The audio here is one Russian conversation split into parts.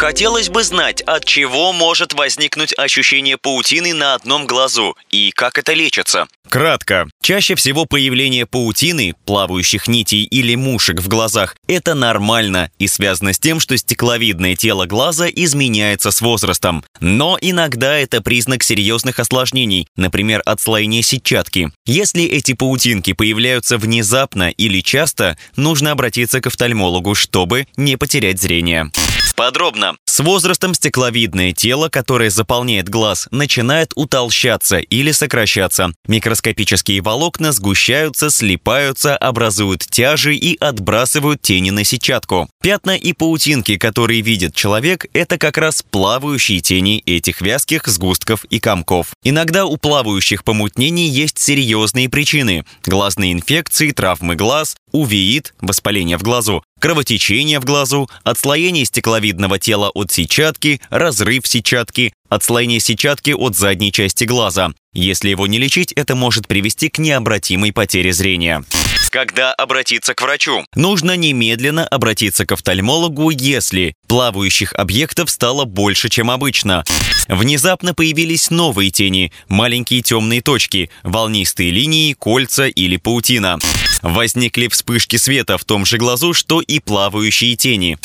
Хотелось бы знать, от чего может возникнуть ощущение паутины на одном глазу и как это лечится. Кратко. Чаще всего появление паутины, плавающих нитей или мушек в глазах – это нормально и связано с тем, что стекловидное тело глаза изменяется с возрастом. Но иногда это признак серьезных осложнений, например, отслоение сетчатки. Если эти паутинки появляются внезапно или часто, нужно обратиться к офтальмологу, чтобы не потерять зрение. Подробно. С возрастом стекловидное тело, которое заполняет глаз, начинает утолщаться или сокращаться. Микроскопические волокна сгущаются, слипаются, образуют тяжи и отбрасывают тени на сетчатку. Пятна и паутинки, которые видит человек, это как раз плавающие тени этих вязких сгустков и комков. Иногда у плавающих помутнений есть серьезные причины. Глазные инфекции, травмы глаз, увеит, воспаление в глазу, кровотечение в глазу, отслоение стекловидного тела от сетчатки, разрыв сетчатки, отслоение сетчатки от задней части глаза. Если его не лечить, это может привести к необратимой потере зрения. Когда обратиться к врачу? Нужно немедленно обратиться к офтальмологу, если плавающих объектов стало больше, чем обычно. Внезапно появились новые тени, маленькие темные точки, волнистые линии, кольца или паутина. Возникли вспышки света в том же глазу, что и плавающие тени.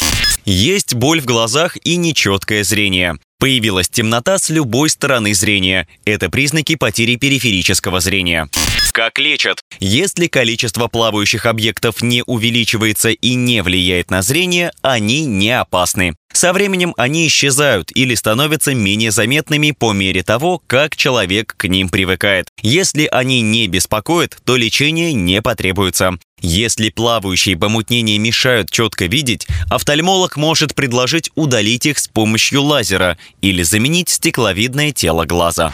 Есть боль в глазах и нечеткое зрение. Появилась темнота с любой стороны зрения. Это признаки потери периферического зрения. Как лечат? Если количество плавающих объектов не увеличивается и не влияет на зрение, они не опасны. Со временем они исчезают или становятся менее заметными по мере того, как человек к ним привыкает. Если они не беспокоят, то лечение не потребуется. Если плавающие помутнения мешают четко видеть, офтальмолог может предложить удалить их с помощью лазера или заменить стекловидное тело глаза.